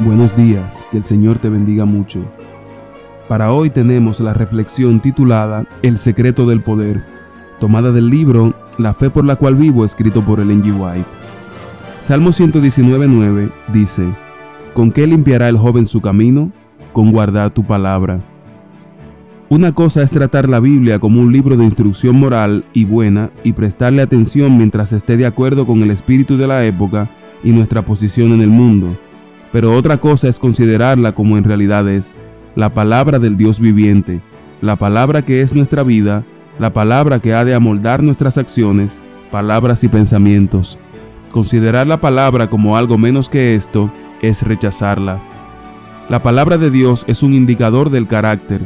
Buenos días, que el Señor te bendiga mucho. Para hoy tenemos la reflexión titulada El secreto del poder, tomada del libro La fe por la cual vivo, escrito por el G. White. Salmo 119.9 dice, ¿Con qué limpiará el joven su camino? Con guardar tu palabra. Una cosa es tratar la Biblia como un libro de instrucción moral y buena y prestarle atención mientras esté de acuerdo con el espíritu de la época y nuestra posición en el mundo pero otra cosa es considerarla como en realidad es, la palabra del Dios viviente, la palabra que es nuestra vida, la palabra que ha de amoldar nuestras acciones, palabras y pensamientos. Considerar la palabra como algo menos que esto es rechazarla. La palabra de Dios es un indicador del carácter,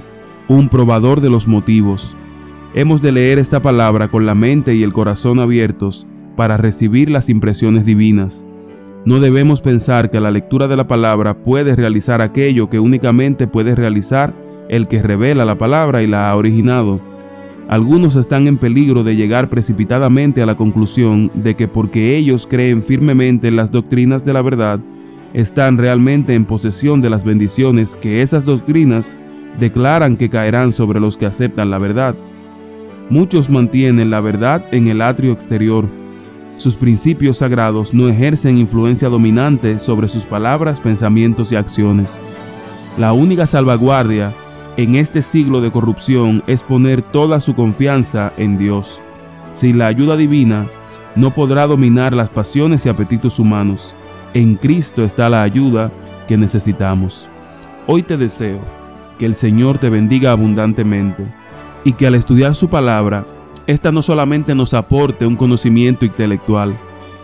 un probador de los motivos. Hemos de leer esta palabra con la mente y el corazón abiertos para recibir las impresiones divinas. No debemos pensar que la lectura de la palabra puede realizar aquello que únicamente puede realizar el que revela la palabra y la ha originado. Algunos están en peligro de llegar precipitadamente a la conclusión de que porque ellos creen firmemente en las doctrinas de la verdad, están realmente en posesión de las bendiciones que esas doctrinas declaran que caerán sobre los que aceptan la verdad. Muchos mantienen la verdad en el atrio exterior, sus principios sagrados no ejercen influencia dominante sobre sus palabras, pensamientos y acciones. La única salvaguardia en este siglo de corrupción es poner toda su confianza en Dios. Sin la ayuda divina, no podrá dominar las pasiones y apetitos humanos. En Cristo está la ayuda que necesitamos. Hoy te deseo que el Señor te bendiga abundantemente y que al estudiar su palabra esta no solamente nos aporte un conocimiento intelectual,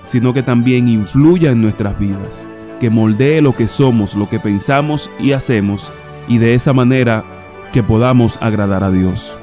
sino que también influya en nuestras vidas, que moldee lo que somos, lo que pensamos y hacemos, y de esa manera que podamos agradar a Dios.